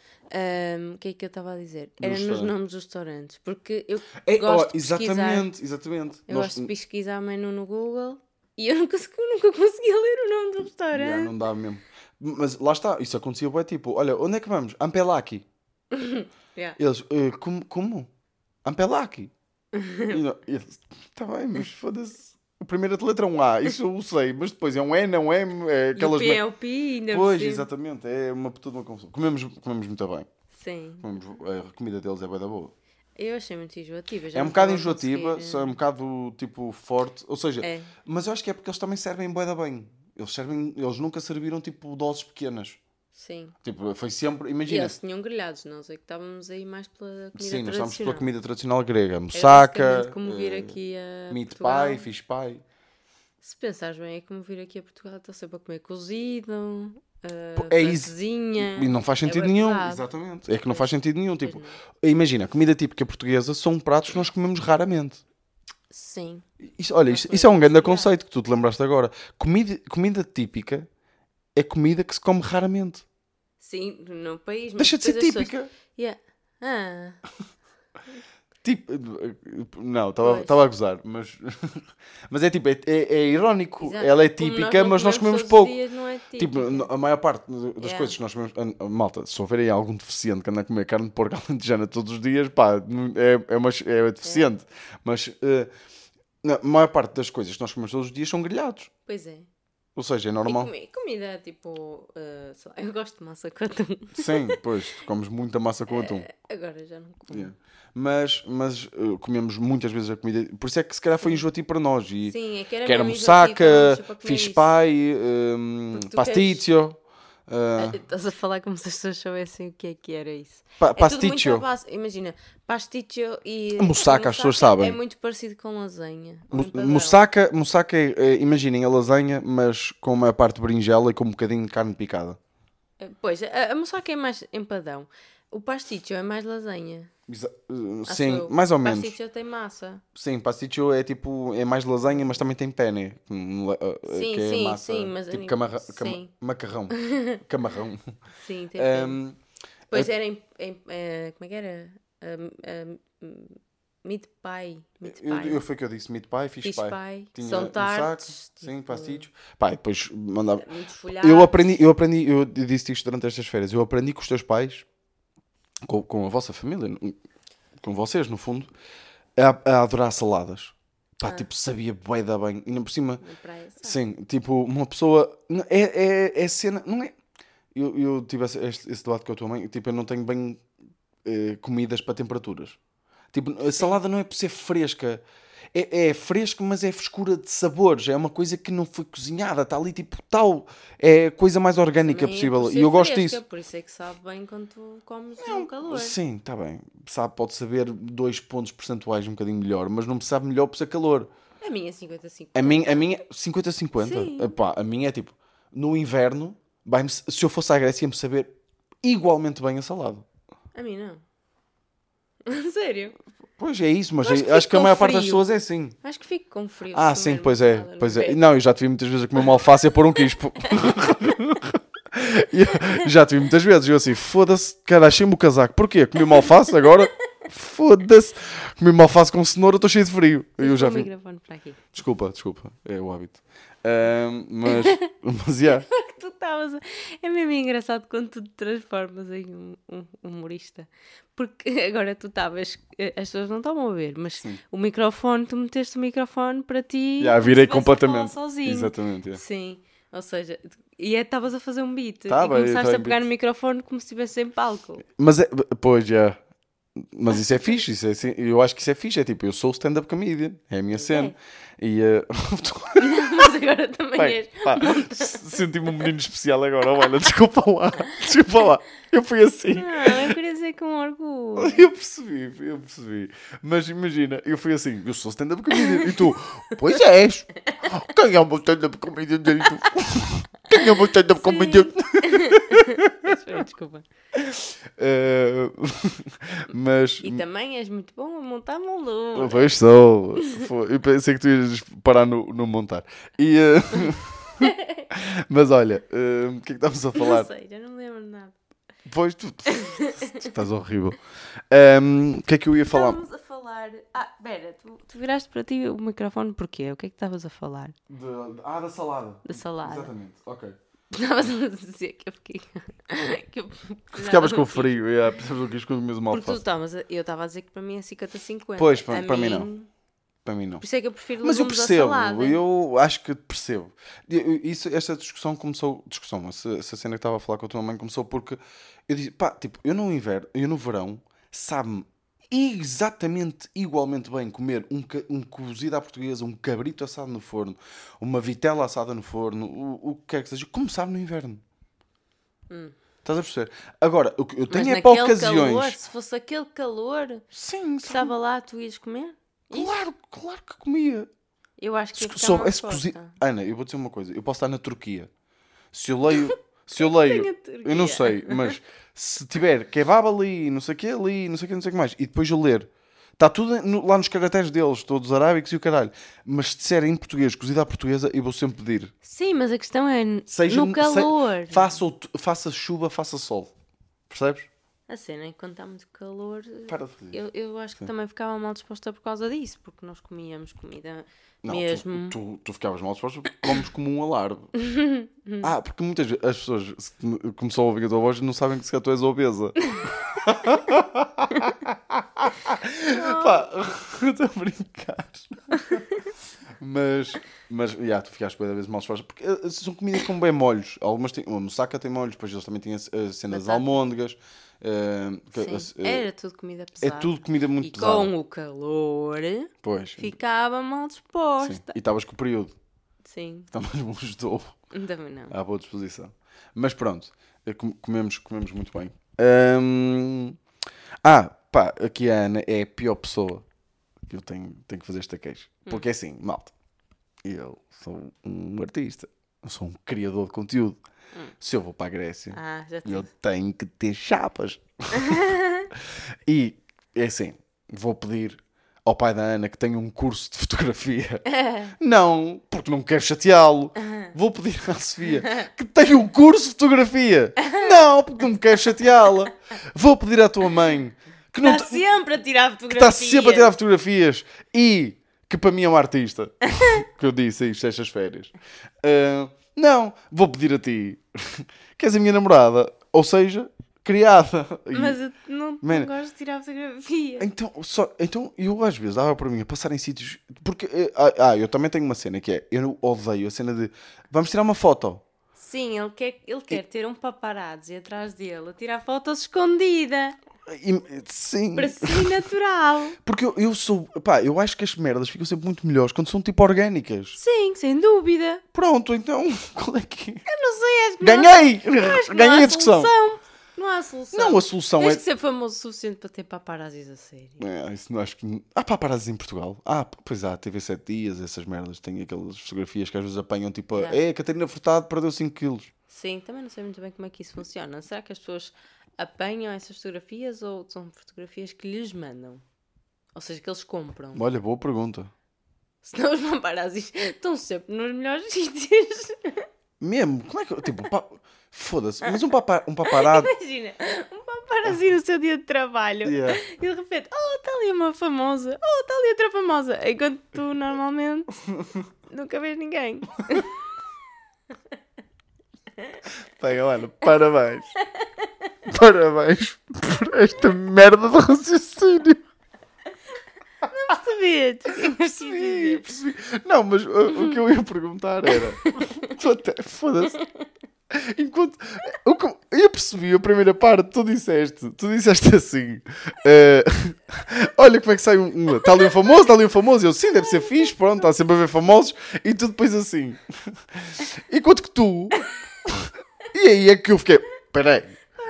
O que é que eu estava a dizer? Era nos nomes dos restaurantes. Porque eu É, gosto oh, de pesquisar. exatamente, exatamente. Eu Nós- gosto de pesquisar menu no Google e eu nunca, nunca conseguia ler o nome do restaurante. não dá mesmo. Mas lá está, isso acontecia bem tipo, olha, onde é que vamos? Ampelaki. Yeah. Eles, "Eh, como? como? Ampelaki. e não- eles, tá bem, mas foda-se. A primeira letra é um A, isso eu sei, mas depois é um N, é um M, é E o aquelas. P é o P, ainda Pois, exatamente, é uma toda uma confusão. Comemos, comemos muito bem. Sim, Comemos, a comida deles é bem da boa. eu achei muito enjoativa. É um não bocado enjoativa, conseguir, é um bocado tipo forte. Ou seja, É. mas eu acho que é porque eles também servem bué da bem. Eles servem, eles nunca serviram tipo doses pequenas. Sim. Tipo, foi sempre, E imagina. eles tinham grelhados, nós é que estávamos aí mais pela comida Sim, nós estamos pela comida tradicional grega. Moussaka, como vir eh, aqui a meat Portugal. pie, fish pie. Se pensares bem, é como vir aqui a Portugal, está sempre a comer cozido, uh, é isso. E não faz sentido bem nenhum. Exatamente. É que não faz sentido nenhum. Tipo, imagina, a comida típica portuguesa são pratos que nós comemos raramente. Sim. Isso- olha, isto, isso é um grande conceito que tu te lembraste agora. Comida, comida típica é comida que se come raramente. Sim, no país. mas Deixa de ser as pessoas- típica. Yeah. Ah, Tipo, não, estava a gozar, mas, mas é tipo, é, é, é irónico. exato. Ela é típica, não mas nós comemos pouco. é Tipo, típica. a maior parte das Yeah. coisas que nós comemos. Malta, se houver aí algum deficiente que anda a comer carne de porco alentejana todos os dias, pá, é, é, uma, é deficiente. Mas na- a maior parte das coisas que nós comemos todos os dias são grelhados. Pois é. Ou seja, é E normal. comi- comida tipo. uh, eu gosto de massa com atum. Sim, pois, comes muita massa com atum. Agora já não como. Yeah. Mas, mas eh, comemos muitas vezes a comida. Por isso é que se calhar foi enjoativo para nós. E, Sim, é que era que era moussaka, fish pie, um. Ah, uh, Estás a falar como se as pessoas soubessem o que é que era isso. pa- É à pasticcio. base- Imagina, pasticcio e. Moussaka, as pessoas sabem. É muito parecido com lasanha. empadão. Moussaka, moussaka é, é, imaginem a lasanha, mas com uma parte berinjela e com um bocadinho de carne picada. Eh, Pois, a, a moussaka é mais empadão. O pasticcio é mais lasanha. Exa- acho Sim, eu. mais ou o menos. pasticcio tem massa. Sim, pasticcio é tipo, é mais lasanha, mas também tem penne. hum, uh, uh, Sim, que é sim, massa, sim, mas a tipo nível- camarra, cama- sim. macarrão. Camarrão. Sim, tem pena. Um, Pois era em, em- eh, como é que era? Um, um, meat pie. Meat pie. eu, eu foi o que eu disse, meat pie, fish, Fish pie. pie. Tinha São moussaka, tartes. sim, tipo. Pá, e depois mandava... Muito folhado. Eu aprendi, eu aprendi, eu disse isto durante estas férias, eu aprendi com os teus pais, com, com a vossa família, com vocês, no fundo, a, a adorar saladas. Pá, Ah. tipo, sabia bué da bem. E não por cima, sim, tipo, uma pessoa... É, é, é cena... Não é... Eu, eu tive esse, esse debate com a tua mãe, tipo, eu não tenho bem eh, comidas para temperaturas. Tipo, a salada não é por ser fresca, é, é fresco, mas é frescura de sabores. É uma coisa que não foi cozinhada, está ali tipo tal. É a coisa mais orgânica é possível. E eu gosto fresca, disso. Por isso é que sabe bem quando tu comes com calor. Sim, está bem. Sabe, pode saber dois pontos percentuais um bocadinho melhor, mas não me sabe melhor por ser calor. A minha é 55. A minha, a minha 50-50. Sim. Epá, A minha é tipo, no inverno, se eu fosse à Grécia, ia-me saber igualmente bem a salada. A mim não. Sério? Pois é isso, mas acho que a maior parte das pessoas é assim. Acho que fico com frio. Ah, sim, comer pois é. Pois é. Não, eu já te vi muitas vezes a comer uma alface e a pôr um quispo. Já te vi muitas vezes. Eu assim, foda-se, cara, achei-me o casaco. Porquê? Comi uma alface agora? Foda-se. Comi uma alface com cenoura, estou cheio de frio. Eu já vi. Desculpa, desculpa. É o hábito. Ahm, mas, mas, yeah. Tu estavas. a- É mesmo engraçado quando tu te transformas em um, um humorista. Porque agora tu estavas. eh, As pessoas não estavam a ver, mas o microfone, tu meteste o microfone para ti. Já, se virei completamente. Sozinho. Exatamente. yeah. Sim. Ou seja, e é- estavas a fazer um beat. Tava, e começaste a pegar beat. no microfone como se estivesse em palco. Mas é, pois já. Mas isso é fixe, isso é, eu acho que isso é fixe. É tipo, eu sou stand-up comedian, é a minha cena. E eh, mas agora também Bem, és. senti-me um menino especial agora. Olha, desculpa lá, desculpa lá. Eu fui assim. Não, eu queria dizer com orgulho. Eu percebi, eu percebi. Mas imagina, eu fui assim, eu sou stand-up comedian. E tu, pois és. Quem é o meu stand-up comedian? E tu, Quem é o meu stand-up comedian? Desculpa. Eh, mas. E também és muito bom a montar moldura. Pois sou. Eu pensei que tu ias parar no, no montar. E, eh, mas olha, eh, o que é que estávamos a falar? Não sei, já não me lembro de nada. Pois tu, tu estás horrível. Ehm, O que é que eu ia falar? Estávamos a falar. Ah, Vera, tu, tu viraste para ti o microfone porquê? O que é que estavas a falar? De- ah, da salada. Da salada. Exatamente, ok. Estavas a dizer que eu fiquei. que eu Ficavas com frio, yeah, percebes o que isto mesmo mal Porque tu a- eu estava a dizer que para mim é 50-50. Pois, para- para mim não. Para mim não. Por isso é que eu prefiro Mas eu percebo, eu acho que percebo. Isso, esta discussão começou, discussão, essa, essa cena que estava a falar com a tua mãe começou porque eu disse, pá, tipo, eu no inverno, eu no verão, sabe-me exatamente igualmente bem comer um, um cozido à portuguesa, um cabrito assado no forno, uma vitela assada no forno, o, o que quer que seja, como sabe no inverno. Estás a perceber? Agora, o que eu Hum. Mas tenho é para ocasiões. calor, se fosse aquele calor, Sim, sabe? estava lá, tu ias comer? Claro, claro que comia. Eu acho que Se ia ficar disposta. Ana, eu vou dizer uma coisa. Eu posso estar na Turquia. Se eu leio. Se eu leio. Tem a Turquia. Eu não sei, mas se tiver kebab ali, não sei o que ali, não sei o que, não sei o que mais, e depois eu ler. Está tudo no- lá nos caracteres deles, todos arábicos e o caralho. Mas se disser em português, cozida à portuguesa, eu vou sempre pedir. Sim, mas a questão é n- Seja, no calor. se- faça, o- faça chuva, faça sol. Percebes? A cena é que quando está muito calor, Para de fazer. eu, eu acho que também ficava mal disposta por causa disso, porque nós comíamos comida Não, mesmo. Tu, tu, tu ficavas mal disposto porque comes como um alarme. ah, porque muitas vezes as pessoas começam a ouvir a tua voz e não sabem que se tu és obesa. Pá, estou a brincar. mas, mas, já, tu ficaste bem vezes mal disposta porque eh, são comidas com bem molhos. Algumas têm, a moussaka tem molhos, depois eles também têm a, a cena das almôndegas. Que- Sim, eh, era tudo comida é pesada. tudo comida muito E pesada. com o calor, Pois. ficava mal Sim. disposta. E estavas com o período. Sim, Também não ajudou. também não. à boa disposição. Mas pronto, eh, com- comemos, comemos muito bem. Hum, Ah, pá, aqui a Ana é a pior pessoa que eu tenho, tenho que fazer esta queixa. Porque é assim, malta, eu sou um artista, eu sou um criador de conteúdo. Se eu vou para a Grécia, Ah, eu te... tenho que ter chapas. e é assim, vou pedir ao pai da Ana que tenha um curso de fotografia. Não, porque não quero chateá-lo. Vou pedir à Sofia que tenha um curso de fotografia. Não, porque não quero chateá-la. Vou pedir à tua mãe que não Está sempre a tirar que fotografias. está sempre a tirar fotografias e que para mim é um artista. que eu disse isto estas férias. Ah, não, vou pedir a ti que és a minha namorada, ou seja, criada. E- Mas eu não, não Man. gosto de tirar fotografia. então, só, então, eu às vezes dava para mim a passar em sítios. Porque, eh, ah, ah, eu também tenho uma cena que é: eu odeio a cena de vamos tirar uma foto. Sim, ele quer, ele quer ter um paparazzi atrás dele a tirar fotos escondida. Sim. Para si natural. Porque eu, eu sou. Pá, eu acho que as merdas ficam sempre muito melhores quando são tipo orgânicas. Sim, sem dúvida. Pronto, então. Qual é que. é? Eu não sei, acho que não há- Ganhei! eu acho que não Ganhei há a discussão. solução. Não há solução. Não, a solução Tens é. que ser famoso o suficiente para ter paparazzis a sério. É, isso não acho que. Há paparazzis em Portugal. Ah, pois há, TV 7 dias, essas merdas. Tem aquelas fotografias que às vezes apanham tipo. É, a Catarina Furtado perdeu 5 quilos. Sim, também não sei muito bem como é que isso funciona. Será que as pessoas apanham essas fotografias ou são fotografias que lhes mandam? Ou seja, que eles compram. Olha, boa pergunta. Senão os paparazzis estão sempre nos melhores sítios. Mesmo? Como é que. Tipo, pa... foda-se. Mas um, papa... um paparazzi. Imagina, um paparazzi no seu dia de trabalho Yeah. e de repente, oh, está ali uma famosa, oh, está ali outra famosa. Enquanto tu normalmente nunca vês ninguém. Pega, olha, parabéns. Parabéns por esta merda de raciocínio. Percebi? Percebi, percebi. Não, mas uh, o que eu ia perguntar era. Tu até. Foda-se. Enquanto. O que, eu percebi a primeira parte, tu disseste. Tu disseste assim. eh, olha como é que sai um. Está ali um famoso, está ali um famoso. Eu sim, deve ser fixe, pronto, está sempre a ver famosos. E tu depois assim. Enquanto que tu. E aí é que eu fiquei. Peraí.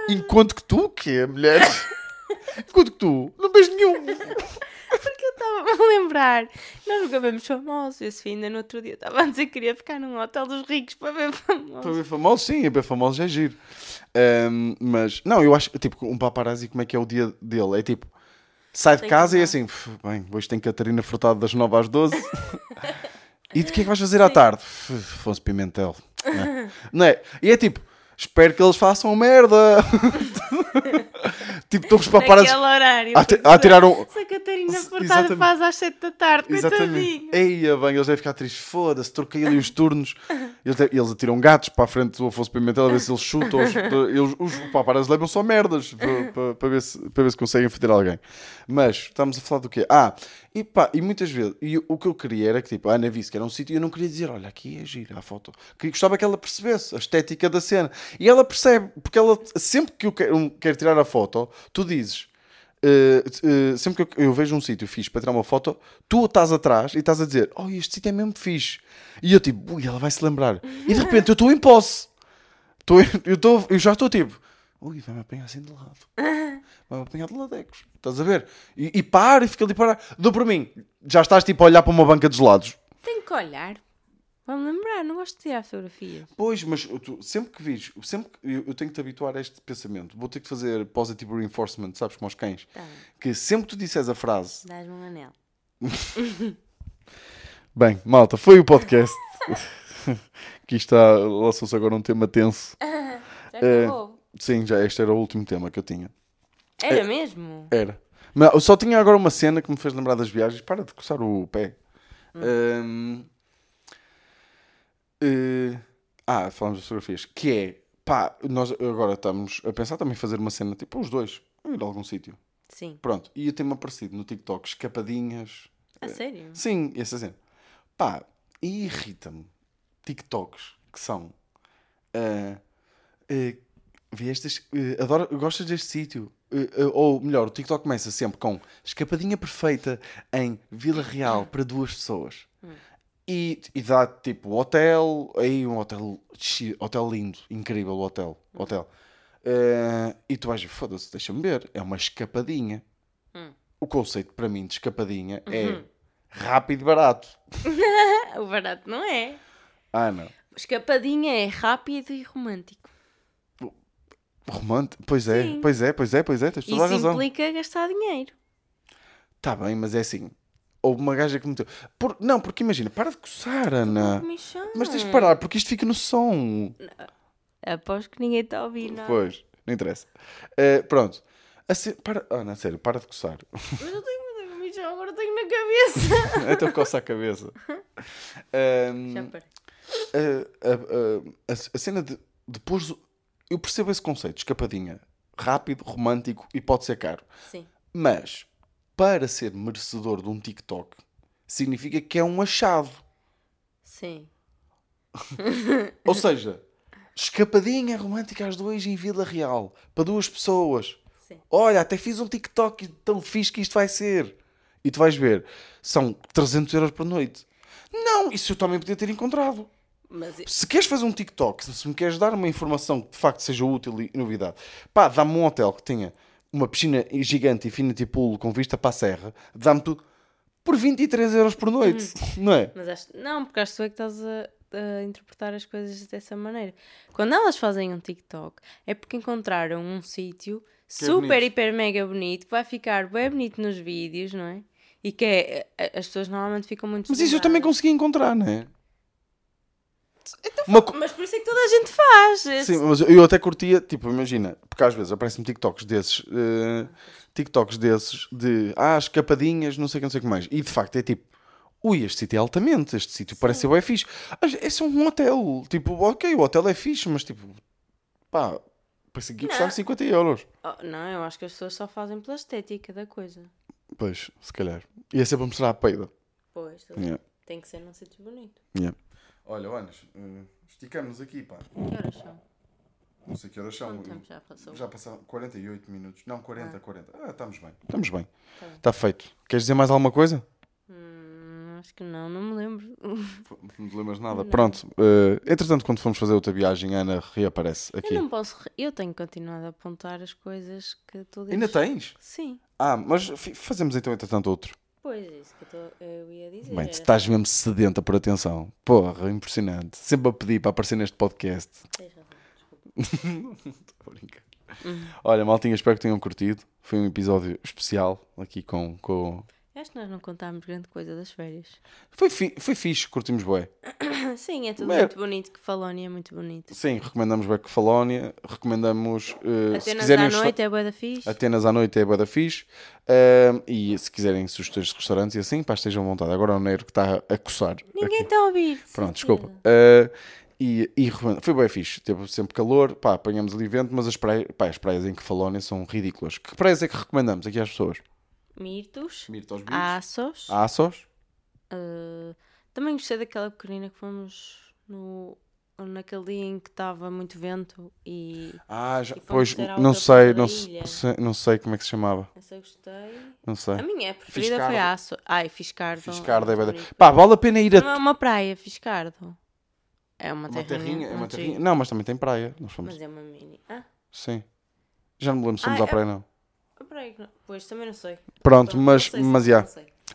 Enquanto que tu, que é mulher. Enquanto que tu, não vês nenhum. Porque eu estava a lembrar. Nós nunca vemos famosos. Esse fim ainda no outro dia estava a dizer que queria ficar num hotel dos ricos para ver Para famosos. ver famosos, sim, ver famosos é giro. Ahm, mas, não, eu acho, tipo, um paparazzi, como é que é o dia dele? É tipo, sai de casa e é assim, "Pff, bem, hoje tem Catarina Furtado das 9 às 12. e de que é que vais fazer à tarde? "Pff, Afonso Pimentel. Não é? Não é? E é tipo, espero que eles façam merda. tipo, estão os paparazzi Naquele horário. a, ti- a tirar um... Se a Catarina Furtado faz às 7 da tarde, Exatamente. Eia, bem, eles devem ficar tristes. Foda-se, troquei ali os turnos. Eles, eles atiram gatos para a frente do Afonso Pimentel a ver se eles chutam. Os, eles, os paparazzi levam só merdas para, para, para ver se, para ver se conseguem foder alguém. Mas estamos a falar do quê? Ah, e pá, e muitas vezes, e o que eu queria era que tipo, a Ana visse que era um sítio e eu não queria dizer, olha, aqui é gira a foto. Queria, gostava que ela percebesse a estética da cena. E ela percebe, porque ela, sempre que eu quero, quero tirar a foto, tu dizes. Uh, uh, sempre que eu, eu vejo um sítio fixe para tirar uma foto, tu estás atrás e estás a dizer: Oh, este sítio é mesmo fixe. E eu tipo, ui, ela vai se lembrar. E de repente eu estou em posse. Tô, eu, tô, eu já estou tipo, ui, vai-me apanhar assim de lado. Vai-me apanhar de ladecos. Estás a ver? E, e para, e fica ali para. Dou para mim. Já estás tipo a olhar para uma banca de gelados. Tenho que olhar. Vamos lembrar, não gosto de tirar fotografias. Pois, mas tu, sempre que vis, sempre que eu, eu tenho que te habituar a este pensamento. Vou ter que fazer positive reinforcement, sabes, como aos cães. Tá. Que sempre que tu disseres a frase Dás-me um anel. Bem, malta, foi o podcast. Aqui está, lançou-se agora um tema tenso. Já É. acabou. Sim, já este era o último tema que eu tinha. Era mesmo? Era. Mas eu só tinha agora uma cena que me fez lembrar das viagens. Para de coçar o pé. Hum, eh, ah, falamos de fotografias. Que é, pá, nós agora estamos a pensar também fazer uma cena tipo os dois, ir a algum sítio. Sim. Pronto, e eu tenho-me aparecido no TikTok escapadinhas. A sério? Sim, essa cena. Pá, e irrita-me TikToks que são. vê estas. ah, adoro, gostas deste sítio? Ah, ah, ou melhor, o TikTok começa sempre com escapadinha perfeita em Vila Real para duas pessoas. E, e dá tipo hotel, aí um hotel, hotel lindo, incrível o hotel. hotel. Ah, e tu vais, foda-se, deixa-me ver, é uma escapadinha. O conceito para mim de escapadinha é rápido e barato. o barato não é. Ah, não. Escapadinha é rápido e romântico. Romântico? Pois é, Sim. pois é, pois é, pois é, tens toda a Isso razão. implica gastar dinheiro. Tá bem, mas é assim. Houve uma gaja que meteu. Por... Não, porque imagina, para de coçar, Ana. Comichão. Mas tens de parar, porque isto fica no som. Aposto que ninguém está a ouvir nada. Pois, não interessa. Eh, pronto. A ce- para... Ana, sério, para de coçar. Mas eu tenho comichão, agora tenho na cabeça. então coça a cabeça. Já parei. a, a- a- a- a cena de depois eu percebo esse conceito, escapadinha, rápido, romântico e pode ser caro. Sim. Mas para ser merecedor de um TikTok significa que é um achado. Sim. Ou seja, escapadinha romântica às dois em Vila Real para duas pessoas. Sim. Olha, até fiz um TikTok tão fixe que isto vai ser. E tu vais ver, são 300 euros por noite. Não, isso eu também podia ter encontrado. Mas Se queres fazer um TikTok, se me queres dar uma informação que de facto seja útil e novidade, pá, dá-me um hotel que tenha uma piscina gigante, infinity pool com vista para a serra, dá-me tudo por 23 euros por noite, não é? Mas acho, não, porque acho que tu é que estás a, a interpretar as coisas dessa maneira. Quando elas fazem um TikTok, é porque encontraram um sítio é super, bonito. hiper, mega bonito, que vai ficar bem bonito nos vídeos, não é? E que é, as pessoas normalmente ficam muito Mas isso eu também consegui encontrar, não é? Uma co- Mas por isso é que toda a gente faz. esse- Sim, mas eu até curtia, tipo, imagina, porque às vezes aparecem-me TikToks desses, eh, TikToks desses de ah, escapadinhas, não sei o que, não sei o que mais. E de facto é tipo, ui, este sítio é altamente, este sítio parece ser bem fixe. Esse é um hotel, tipo, ok, o hotel é fixe, mas tipo, pá, parece que ia custar Não. 50 euros. Oh, não, eu acho que as pessoas só fazem pela estética da coisa. Pois, se calhar. Ia ser para mostrar a peida. Pois, Yeah, tem que ser num sítio bonito. yeah. Olha, Anas, eh, esticamos aqui, pá. Que horas são? Não sei que horas são. Quanto tempo já passou? Já passaram 48 minutos. Não, 40, 40. Ah, estamos bem. Estamos bem. Tá bem. Está feito. Queres dizer mais alguma coisa? Hum, acho que não, não me lembro. Não te lembras nada? Pronto. eh, entretanto, quando formos fazer outra viagem, a Ana reaparece aqui. Eu não posso. re- Eu tenho continuado a apontar as coisas que tu dizes. Ainda tens? Sim. Ah, mas fi- fazemos então, entretanto, outro. Pois, é isso que eu, tô- eu ia dizer. Bem, tu estás mesmo sedenta por atenção. Porra, impressionante. Sempre a pedir para aparecer neste podcast. Deixa. Estou a brincar. Uhum. Olha, maltinha, espero que tenham curtido. Foi um episódio especial aqui com. com... Acho que nós não contámos grande coisa das férias. Foi, fi... Foi fixe, curtimos bué. Sim, é tudo Mas- muito bonito. Que Falónia é muito bonito. Sim, recomendamos Beco Falónia, recomendamos eh, se Atenas quiserem à noite é boa da fixe. Atenas à noite é bué da fixe Ahm, e se quiserem sugestões de restaurantes e assim, pá, estejam à vontade. Agora é o Neiro que está a coçar. Ninguém está a ouvir. Pronto, desculpa. Ah, e, e foi bem fixe. Teve sempre calor, pá, apanhamos ali vento, mas as praias, pá, as praias em Kefalónia são ridículas. Que praias é que recomendamos aqui às pessoas? Mirtos, Mirtos Beach, Aços. Aços, Uh, também gostei daquela pequenina que fomos no, naquele dia em que estava muito vento e Ah, já, E pois, não sei, não da se- ilha. se- não sei como é que se chamava. essa gostei. Não sei. A minha preferida Fiscardo. foi Aço. Ai, Fiscardo. Fiscardo é bonito. Pá, vale a pena ir a Não é uma praia, Fiscardo. É uma, Uma terrinha. terrinha, é uma terrinha. Não, mas também tem praia. Nós fomos. Mas é uma mini. Ah, Sim. Já não me lembro se fomos Ah, à é- praia, não. Não. Pois, também não sei. Pronto, mas, sei, mas já.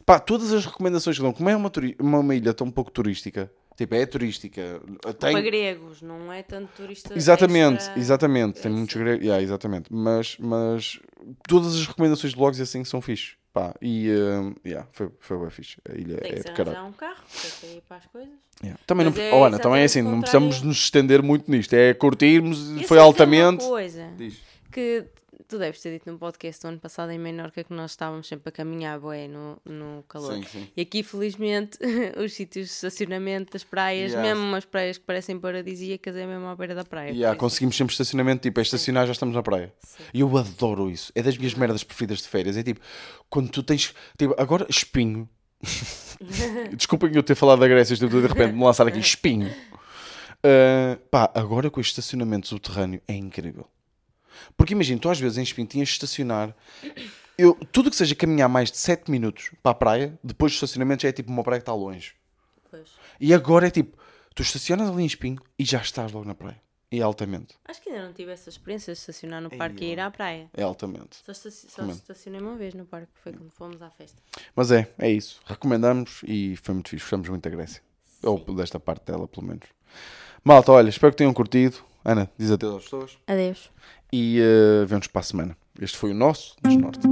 Pá, todas as recomendações que dão, como é uma, uma, uma ilha tão pouco turística, tipo, é turística, tem. Para gregos, não é tanto turista. Exatamente, extra- exatamente. Tem muitos assim. gregos. Yeah, exatamente. Mas, mas todas as recomendações de blogs assim são fixe. Pá, e uh, yeah, foi, foi bem fixe. A ilha Tem é de caralho. um carro para ir para as coisas. Yeah. Também não, é oh, Ana, também é assim, não precisamos nos estender muito nisto. É curtirmos, Eu foi tem altamente. Uma coisa Diz. que tu deves ter dito no podcast do ano passado em Menorca que nós estávamos sempre a caminhar bué no, no calor. Sim, sim. E aqui, felizmente, os sítios de estacionamento das praias, Yeah. mesmo umas praias que parecem paradisíacas, é mesmo à beira da praia. Yeah, conseguimos sempre estacionamento, tipo, é estacionar já estamos na praia. Sim. E eu adoro isso. É das minhas merdas preferidas de férias. É tipo, quando tu tens. Tipo, agora, espinho. Desculpem eu ter falado da Grécia, estou de repente me lançar aqui espinho. Uh, pá, agora com este estacionamento subterrâneo é incrível. Porque imagina, tu às vezes em espinho tinhas de estacionar. Eu, tudo que seja caminhar mais de 7 minutos para a praia, depois do estacionamento já é tipo uma praia que está longe. Pois. E agora é tipo, tu estacionas ali em espinho e já estás logo na praia. E é altamente. Acho que ainda não tive essa experiência de estacionar no parque e ir à praia. É altamente. Só, estaci- só estacionei uma vez no parque, foi quando fomos à festa. Mas é, é isso. Recomendamos e foi muito fixe. Gostamos muito da Grécia. Ou desta parte dela, pelo menos. Malta, olha, espero que tenham curtido. Ana, diz adeus às pessoas. Adeus e eh, uh, vemos para a semana. Este foi o nosso Desnorte.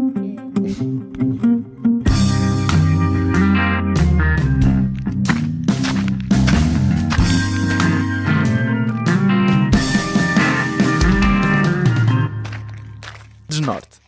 Desnorte.